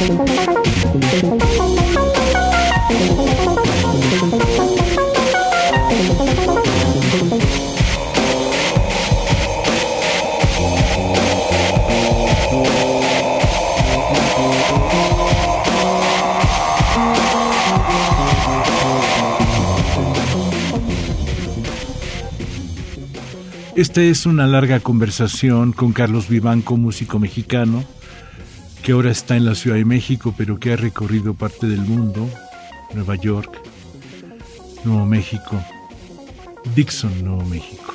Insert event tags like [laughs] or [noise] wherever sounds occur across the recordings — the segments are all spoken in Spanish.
Esta es una larga conversación con Carlos Vivanco, músico mexicano, que ahora está en la Ciudad de México, pero que ha recorrido parte del mundo, Nueva York, Nuevo México, Dixon, Nuevo México.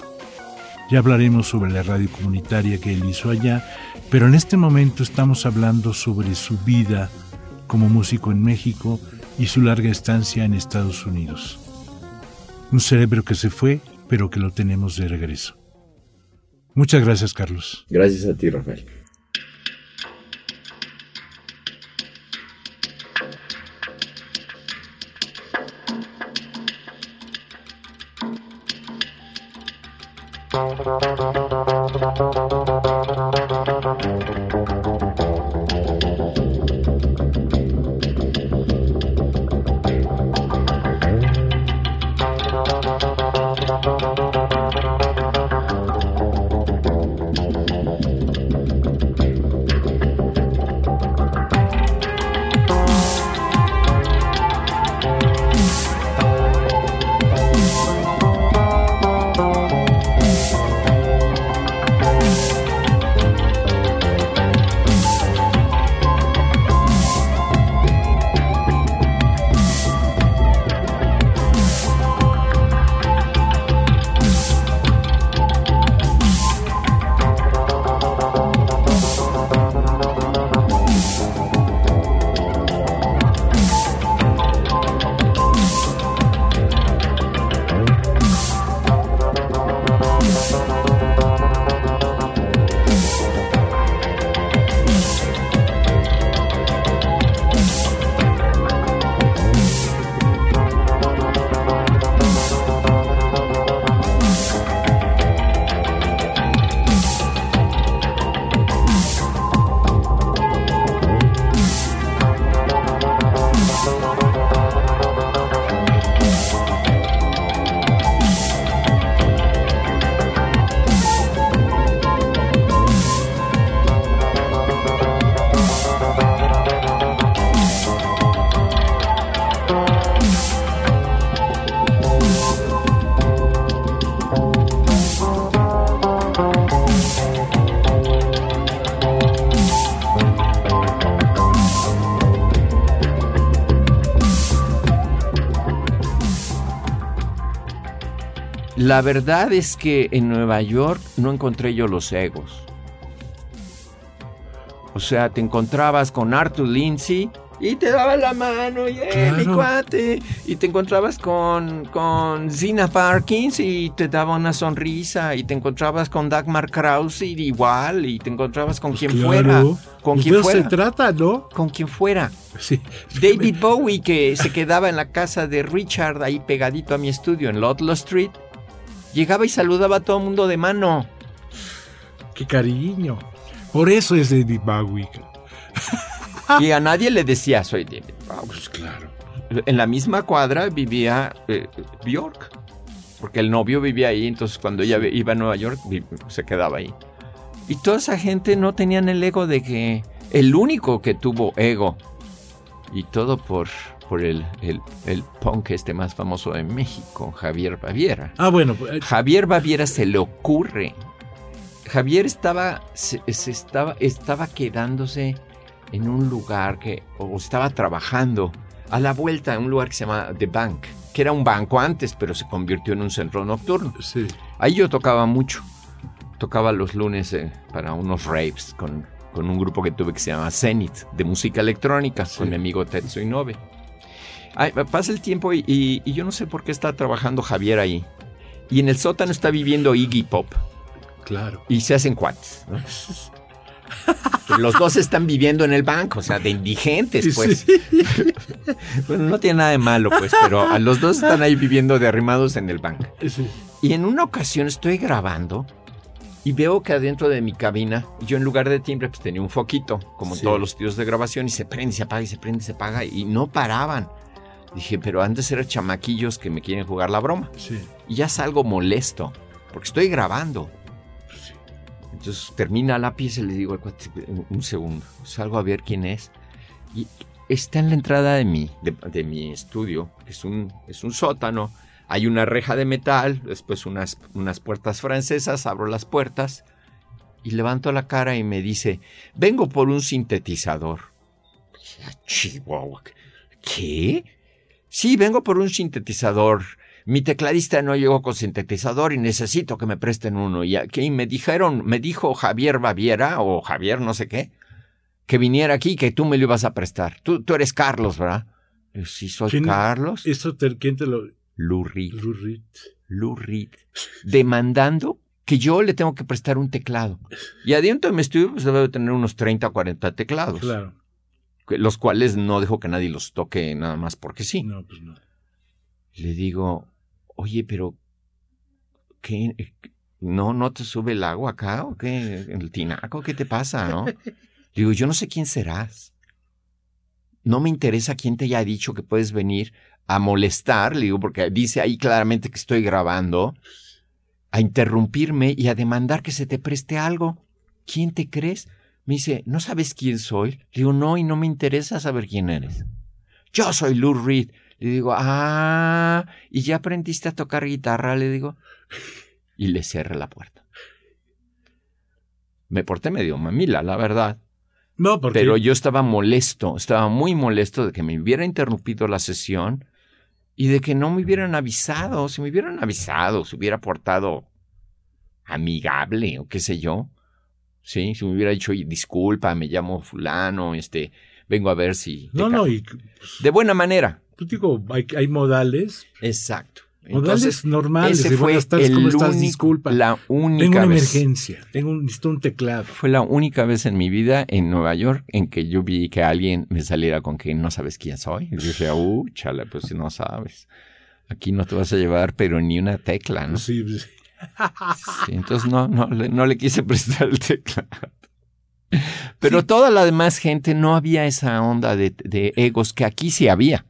Ya hablaremos sobre la radio comunitaria que él hizo allá, pero en este momento estamos hablando sobre su vida como músico en México y su larga estancia en Estados Unidos. Un cerebro que se fue, pero que lo tenemos de regreso. Muchas gracias, Carlos. Gracias a ti, Rafael. La verdad es que en Nueva York no encontré yo los egos. O sea, te encontrabas con Arthur Lindsay y te daba la mano, y eh, mi cuate. Y te encontrabas con, con Zina Parkins y te daba una sonrisa. Y te encontrabas con Dagmar Krause igual. Y te encontrabas con Pues quien claro. fuera. Con Pues quien fuera. se trata, ¿no? Con quien fuera. Sí. David Bowie, que se quedaba en la casa de Richard, ahí pegadito a mi estudio en Ludlow Street, llegaba y saludaba a todo el mundo de mano. Qué cariño. Por eso es David Bowie. [laughs] Y a nadie le decía, soy David Bowie. Pues claro. En la misma cuadra vivía eh, Bjork, porque el novio vivía ahí, entonces cuando ella iba a Nueva York se quedaba ahí. Y toda esa gente no tenían el ego de que el único que tuvo ego y todo por por el, el, el, punk este más famoso de México, Javier Baviera. Ah, bueno. Pues, eh, Javier Baviera se le ocurre. Javier estaba, se, estaba, estaba quedándose en un lugar que, o estaba trabajando a la vuelta en un lugar que se llama The Bank, que era un banco antes, pero se convirtió en un centro nocturno. Sí. Ahí yo tocaba mucho. Tocaba los lunes eh, para unos raves con, con, un grupo que tuve que se llama Zenith, de música electrónica, sí. con mi amigo Tetsu Inoue. Ay, pasa el tiempo y, y, y, yo no sé por qué está trabajando Javier ahí. Y en el sótano está viviendo Iggy Pop. Claro. Y se hacen cuates. ¿no? [laughs] Los dos están viviendo en el banco, o sea, de indigentes, pues. Sí. [laughs] bueno, no tiene nada de malo, pues, pero a los dos están ahí viviendo de arrimados en el banco. Sí. Y en una ocasión estoy grabando y veo que adentro de mi cabina, yo en lugar de timbre, pues tenía un foquito, como todos los estudios de grabación, y se prende, se apaga, y se prende, se apaga, y no paraban. Dije, pero antes eran chamaquillos que me quieren jugar la broma. Sí. Y ya salgo molesto, porque estoy grabando. Sí. Entonces termina la pieza y le digo al cuate, un segundo, salgo a ver quién es. Y está en la entrada de mi, de, de mi estudio, que es un, es un sótano. Hay una reja de metal, después unas, unas puertas francesas, abro las puertas y levanto la cara y me dice, vengo por un sintetizador. Chihuahua. ¿Qué? Sí, vengo por un sintetizador. Mi tecladista no llegó con sintetizador y necesito que me presten uno. Y aquí me dijeron, me dijo Javier Baviera o Javier no sé qué, que viniera aquí que tú me lo ibas a prestar. Tú, tú eres Carlos, ¿verdad? Sí, soy ¿Quién, Carlos. ¿Eso te, quién te lo...? Reed. Lou Reed. Demandando que yo le tengo que prestar un teclado. Y adentro de mi estudio pues debe tener unos 30 o 40 teclados. Claro. Los cuales no dejo que nadie los toque nada más porque sí. No, pues no. Le digo, oye, pero ¿qué? ¿No, no te sube el agua acá o qué? ¿El tinaco? ¿Qué te pasa, no? [laughs] Le digo, yo no sé quién serás. No me interesa quién te haya dicho que puedes venir a molestar, le digo, porque dice ahí claramente que estoy grabando, a interrumpirme y a demandar que se te preste algo. ¿Quién te crees? Me dice, ¿no sabes quién soy? Le digo, no, y no me interesa saber quién eres. Yo soy Lou Reed. Le digo, ah, ¿y ya aprendiste a tocar guitarra? Le digo. [laughs] Y le cierre la puerta. Me porté medio mamila, la verdad. No, porque... Pero yo estaba molesto, estaba muy molesto de que me hubiera interrumpido la sesión y de que no me hubieran avisado. Si me hubieran avisado, se hubiera portado amigable o qué sé yo. Sí, si me hubiera dicho, disculpa, me llamo fulano, este, vengo a ver si... No, no, y... Pues, de buena manera. Pues digo, hay, hay modales. Exacto. Modales Entonces, normales. ese fue tardes, el único- Disculpa. La única Tengo una vez. emergencia. Tengo un, necesito un teclado. Fue la única vez en mi vida en Nueva York en que yo vi que alguien me saliera con que no sabes quién soy. Y dije, uh, chala, pues si no sabes. Aquí no te vas a llevar, pero ni una tecla, ¿no? Sí, sí. Entonces no, no le quise prestar el teclado. Pero toda la demás gente no había esa onda de, de egos que aquí sí había.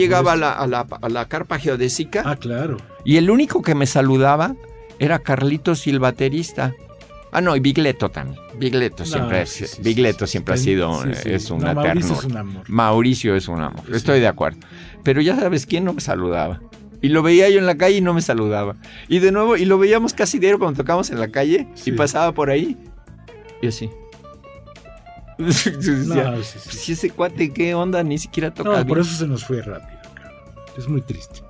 Llegaba a supuesto. la, a, la, a la carpa geodésica Ah, claro. y el único que me saludaba era Carlitos y el baterista. Ah, no, y Bigleto también. Bigleto siempre, No, es- sí, Bigleto sí, siempre ha sido, es No, una Mauricio ternura. es un amor. Mauricio es un amor, estoy de acuerdo. Pero ya sabes quién no me saludaba. Y lo veía yo en la calle y no me saludaba. Y de nuevo, y lo veíamos casi diario cuando tocábamos en la calle y pasaba por ahí. Y así. No, sí, sí. "Pues, ¿y ese cuate qué onda? Ni siquiera toca No, por bien". eso se nos fue rápido, cabrón. Es muy triste.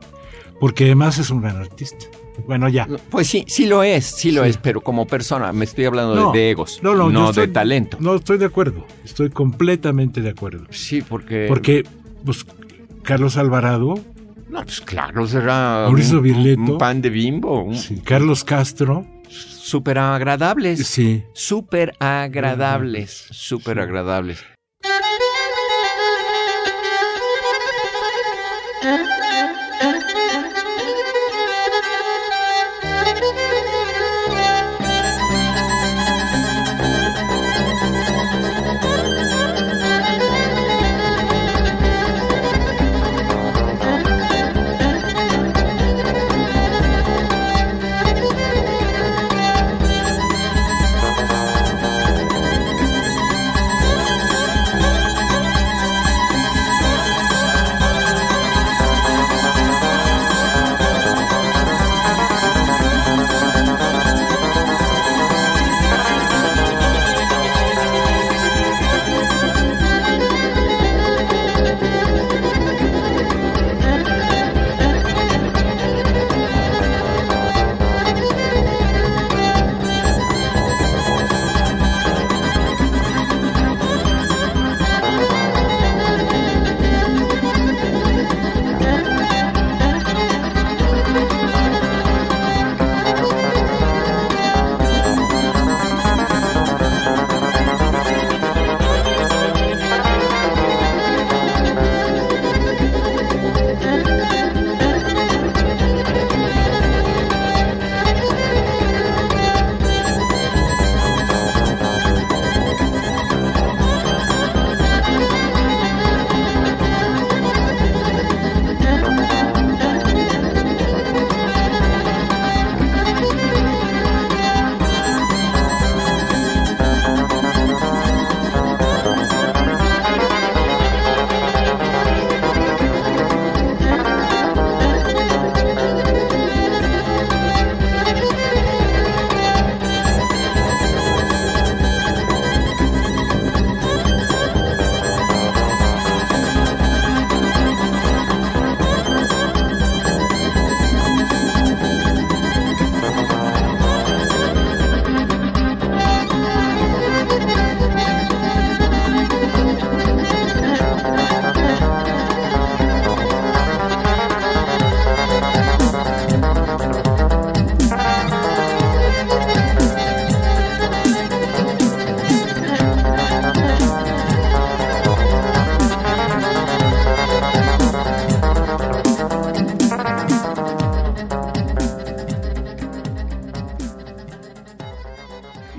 Porque además es un gran artista. Bueno, ya. Pues sí, sí lo es, sí lo Sí. es, pero como persona, me estoy hablando de- No, de, egos, no, no, no, yo de talento. No, estoy de acuerdo. Estoy completamente de acuerdo. Sí, porque... Porque, pues, Carlos Alvarado, No, pues claro, será Mauricio un, Birleto. un pan de bimbo, un- sí, Carlos Castro, súper agradables. sí. Súper agradables, súper agradables.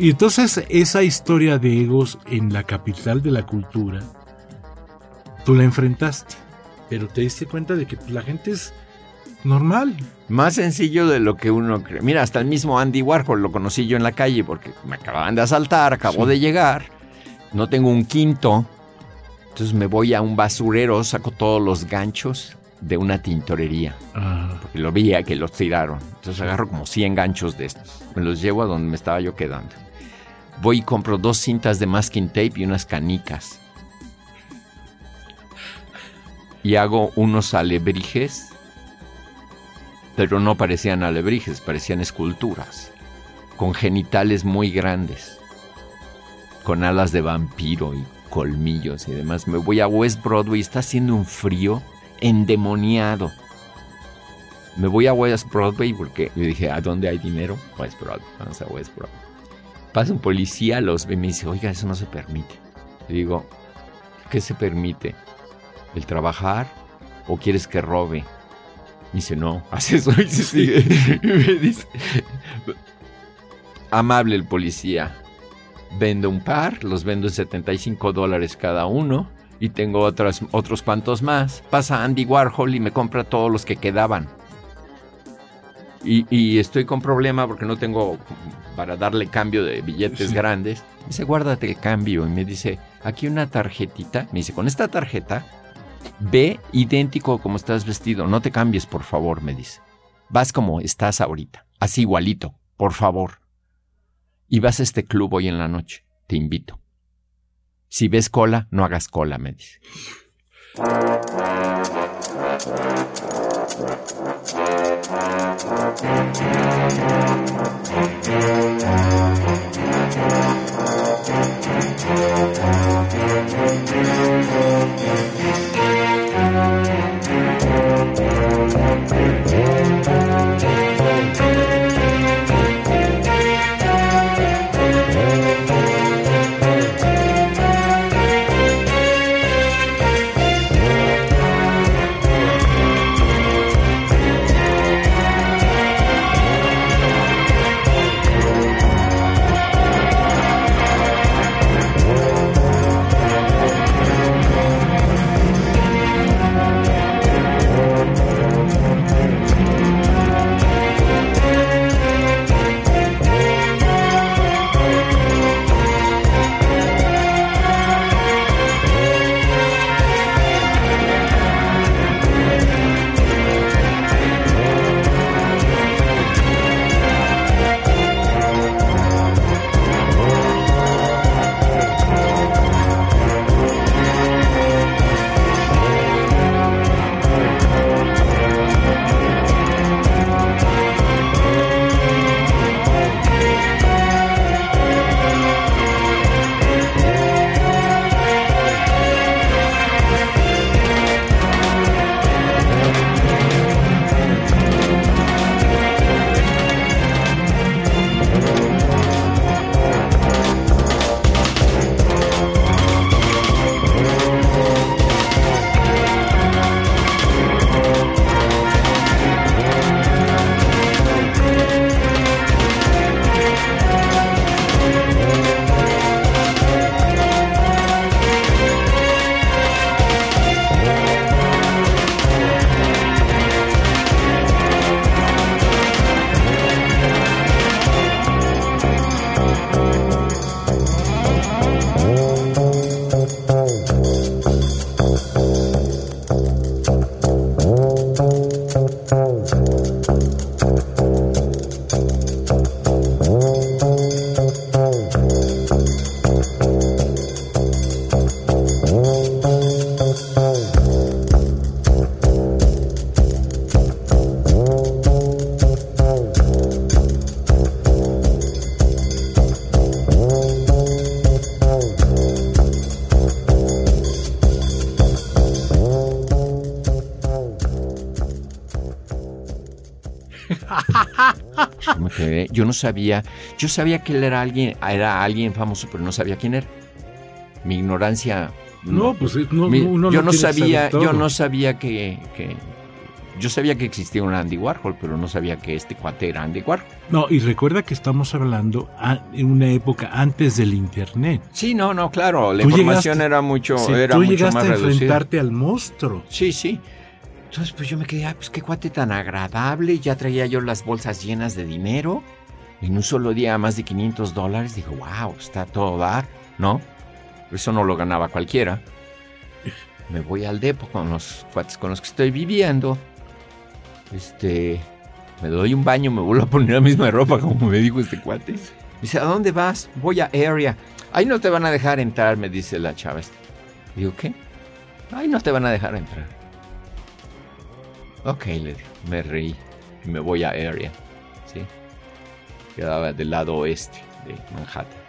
Y entonces esa historia de egos en la capital de la cultura, tú la enfrentaste, pero te diste cuenta de que pues, la gente es normal. Más sencillo de lo que uno cree. Mira, hasta el mismo Andy Warhol lo conocí yo en la calle porque me acababan de asaltar, acabo Sí. de llegar, no tengo un quinto, entonces me voy a un basurero, saco todos los ganchos de una tintorería. Ah, Y lo veía que los tiraron. Entonces agarro como 100 ganchos de estos. Me los llevo a donde me estaba yo quedando. Voy y compro dos cintas de masking tape y unas canicas. Y hago unos alebrijes. Pero no parecían alebrijes, parecían esculturas. Con genitales muy grandes. Con alas de vampiro y colmillos y demás. Me voy a West Broadway, está haciendo un frío endemoniado me voy a West Broadway porque yo dije, ¿a dónde hay dinero? West Broadway, vamos a West Broadway. Pasa un policía, los ve y me dice, oiga, eso no se permite. Le digo, ¿qué se permite? ¿El trabajar o quieres que robe? Me dice, no, [laughs] haz eso y se sigue. Y me dice, amable el policía. Vendo un par, los vendo en 75 dólares cada uno y tengo otros, otros cuantos más. Pasa Andy Warhol y me compra todos los que quedaban. Y, estoy con problema porque no tengo para darle cambio de billetes grandes. Me dice, guárdate el cambio. Y me dice, aquí una tarjetita. Me dice, con esta tarjeta, ve idéntico como estás vestido. No te cambies, por favor, me dice. Vas como estás ahorita. Así igualito, por favor. Y vas a este club hoy en la noche. Te invito. Si ves cola, no hagas cola, me dice. Thank you. Yo no sabía, yo sabía que él era alguien, era alguien famoso, pero no sabía quién era. Mi ignorancia. No, pues no, yo no sabía, yo no sabía que, yo sabía que existía un Andy Warhol, pero no sabía que este cuate era Andy Warhol. No, y recuerda que estamos hablando en una época antes del internet. Sí, no, no, claro, la información era mucho, era tú mucho llegaste más a enfrentarte al monstruo. Sí, sí. Entonces, pues yo me quedé, ah, pues qué cuate tan agradable. Ya traía yo las bolsas llenas de dinero. En un solo día más de 500 dólares. Dijo, wow, está todo dar, ¿no? Eso no lo ganaba cualquiera. Me voy al depo con los cuates con los que estoy viviendo. Este. Me doy un baño, me vuelvo a poner la misma ropa como me dijo este cuate. Dice, ¿a dónde vas? Voy a Area. Ahí no te van a dejar entrar, me dice la chava. Digo, ¿qué? Ahí no te van a dejar entrar. Ok, le me reí y me voy a Area. ¿sí? Quedaba del lado oeste de Manhattan.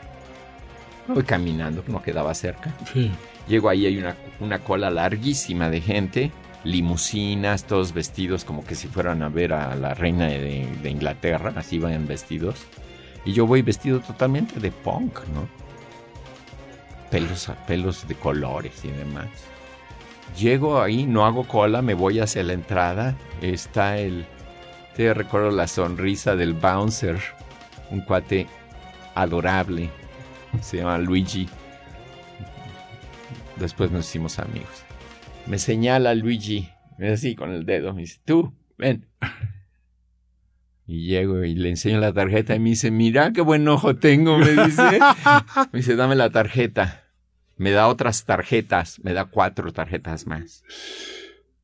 voy caminando, no quedaba cerca. Llego ahí, hay una, una cola larguísima de gente, limusinas, todos vestidos como que si fueran a ver a la reina de, de Inglaterra, así van vestidos. Y yo voy vestido totalmente de punk, ¿no? Pelos, pelos de colores y demás. Llego ahí, no hago cola, me voy hacia la entrada. Está el. Te recuerdo la sonrisa del bouncer. Un cuate adorable. Se llama Luigi. Después nos hicimos amigos. Me señala Luigi, así con el dedo, me dice, tú, ven. Y llego y le enseño la tarjeta y me dice, mira qué buen ojo tengo, me dice. [laughs] Me dice, dame la tarjeta. Me da otras tarjetas, me da cuatro tarjetas más.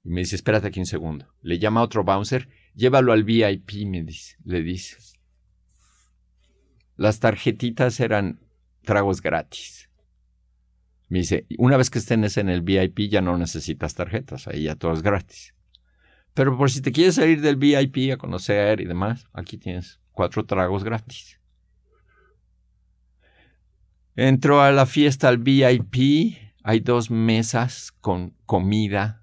Y me dice, espérate aquí un segundo. Le llama a otro bouncer, llévalo al VIP, me dice, le dice. Las tarjetitas eran tragos gratis. Me dice, una vez que estés en el VIP ya no necesitas tarjetas, ahí ya todo es gratis. Pero por si te quieres salir del VIP a conocer y demás, aquí tienes cuatro tragos gratis. Entro a la fiesta al VIP, hay dos mesas con comida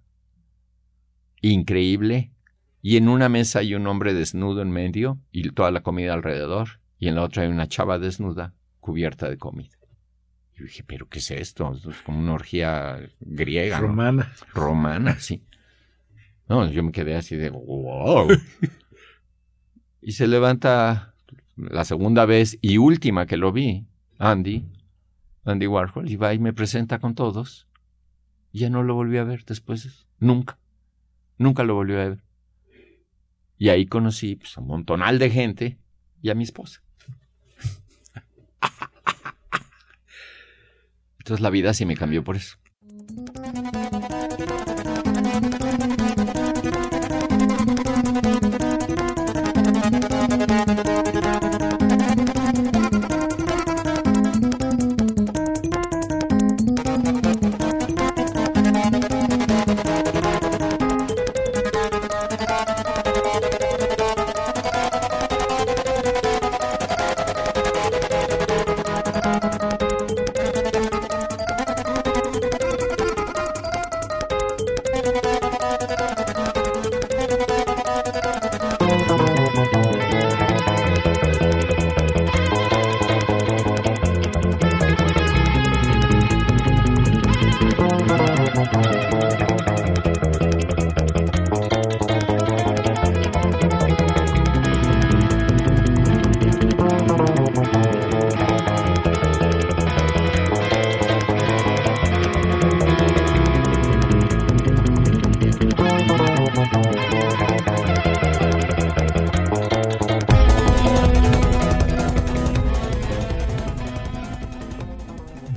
increíble, y en una mesa hay un hombre desnudo en medio y toda la comida alrededor, y en la otra hay una chava desnuda cubierta de comida. Yo dije, ¿pero qué es esto? Es como una orgía griega. Romana. Romana, sí. No, yo me quedé así de wow. [laughs] y se levanta la segunda vez y última que lo vi, Andy, Andy Warhol, y va y me presenta con todos. Ya no lo volví a ver después, nunca. Nunca lo volví a ver. Y ahí conocí pues, un montonal de gente y a mi esposa. [laughs] Entonces la vida sí me cambió por eso.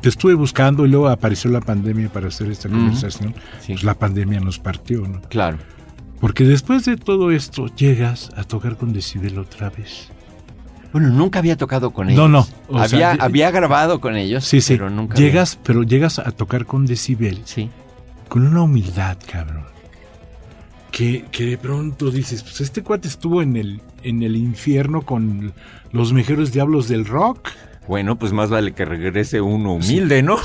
Estuve buscando y luego apareció la pandemia para hacer esta conversación. Pues la pandemia nos partió, ¿no? Claro. Porque después de todo esto llegas a tocar con Decibel otra vez. Bueno, nunca había tocado con ellos. No, no. había, había grabado con ellos, sí, sí. pero nunca. Llegas, pero llegas a tocar con Decibel. Sí. Con una humildad, cabrón. Que, que de pronto dices, pues este cuate estuvo en el, en el infierno con los mejores diablos del rock. Bueno, pues más vale que regrese uno humilde, ¿no?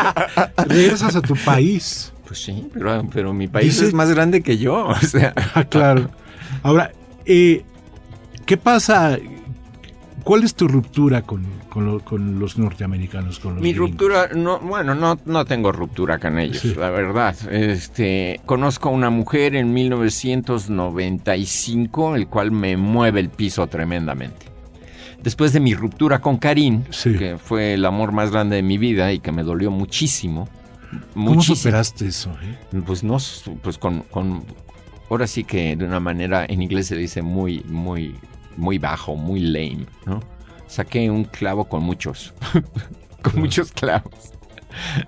[laughs] Regresas a tu país. Pues sí, pero, pero mi país es más grande que yo. O sea. Ah, claro. Ahora, eh, ¿qué pasa? ¿Cuál es tu ruptura con, los norteamericanos? Con Mi ruptura, no, bueno, no, no tengo ruptura con ellos, la verdad. Este, conozco a una mujer en 1995, el cual me mueve el piso tremendamente después de mi ruptura con Karim, que fue el amor más grande de mi vida y que me dolió muchísimo. ¿Cómo superaste eso? Eh? Pues no, pues con, con, ahora sí que de una manera en inglés se dice muy, muy, muy bajo, muy lame, ¿no? Saqué un clavo con muchos, [laughs] con muchos clavos,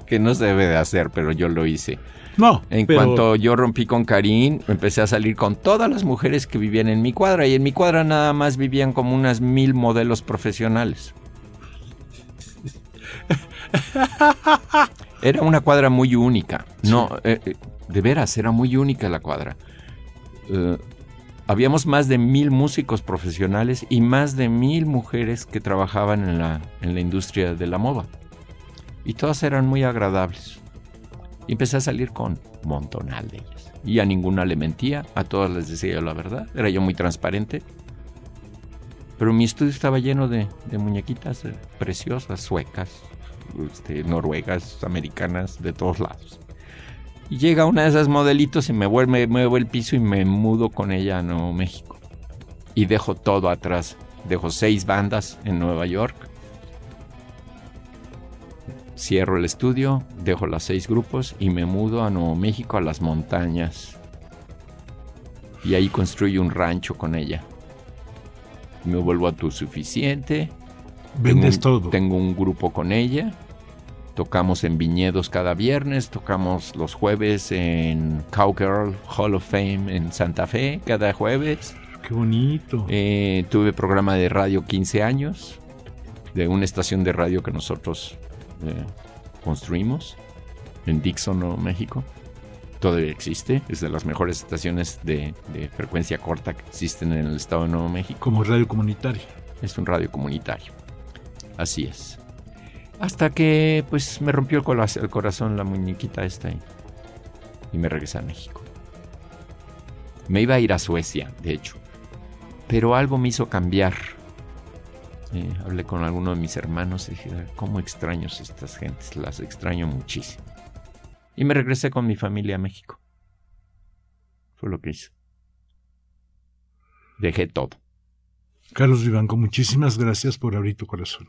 que no se debe de hacer, pero yo lo hice. No. En cuanto yo rompí con Karim, empecé a salir con todas las mujeres que vivían en mi cuadra. Y en mi cuadra nada más vivían como unas mil modelos profesionales. [laughs] Era una cuadra muy única. No, eh, eh, de veras, era muy única la cuadra. Eh, habíamos más de mil músicos profesionales y más de mil mujeres que trabajaban en la, en la industria de la moda. Y todas eran muy agradables. Empecé a salir con montonal de ellas. Y a ninguna le mentía, a todas les decía la verdad. Era yo muy transparente. Pero mi estudio estaba lleno de, muñequitas eh, preciosas, suecas, este, noruegas, americanas, de todos lados. Y llega una de esas modelitos y me vuelve, me el piso y me mudo con ella a Nuevo México. Y dejo todo atrás. Dejo seis bandas en Nueva York cierro el estudio, dejo las seis grupos y me mudo a Nuevo México, a las montañas. Y ahí construyo un rancho con ella. Me vuelvo a tu suficiente. Vendes tengo un, todo. Tengo un grupo con ella. Tocamos en viñedos cada viernes, tocamos los jueves en Cowgirl Hall of Fame en Santa Fe cada jueves. Qué bonito. Eh, tuve programa de radio 15 años, de una estación de radio que nosotros eh, construimos en Dixon, Nuevo México. Todavía existe, es de las mejores estaciones de, de frecuencia corta que existen en el estado de Nuevo México. Como radio comunitaria. Es un radio comunitario. Así es. Hasta que pues me rompió el corazón la muñequita esta y, y me regresé a México. Me iba a ir a Suecia, de hecho. Pero algo me hizo cambiar. Eh, hablé con alguno de mis hermanos y dije, ¿cómo extraño a estas gentes? Las extraño muchísimo. Y me regresé con mi familia a México. Fue lo que hice. Dejé todo. Carlos Vivanco, muchísimas gracias por abrir tu corazón.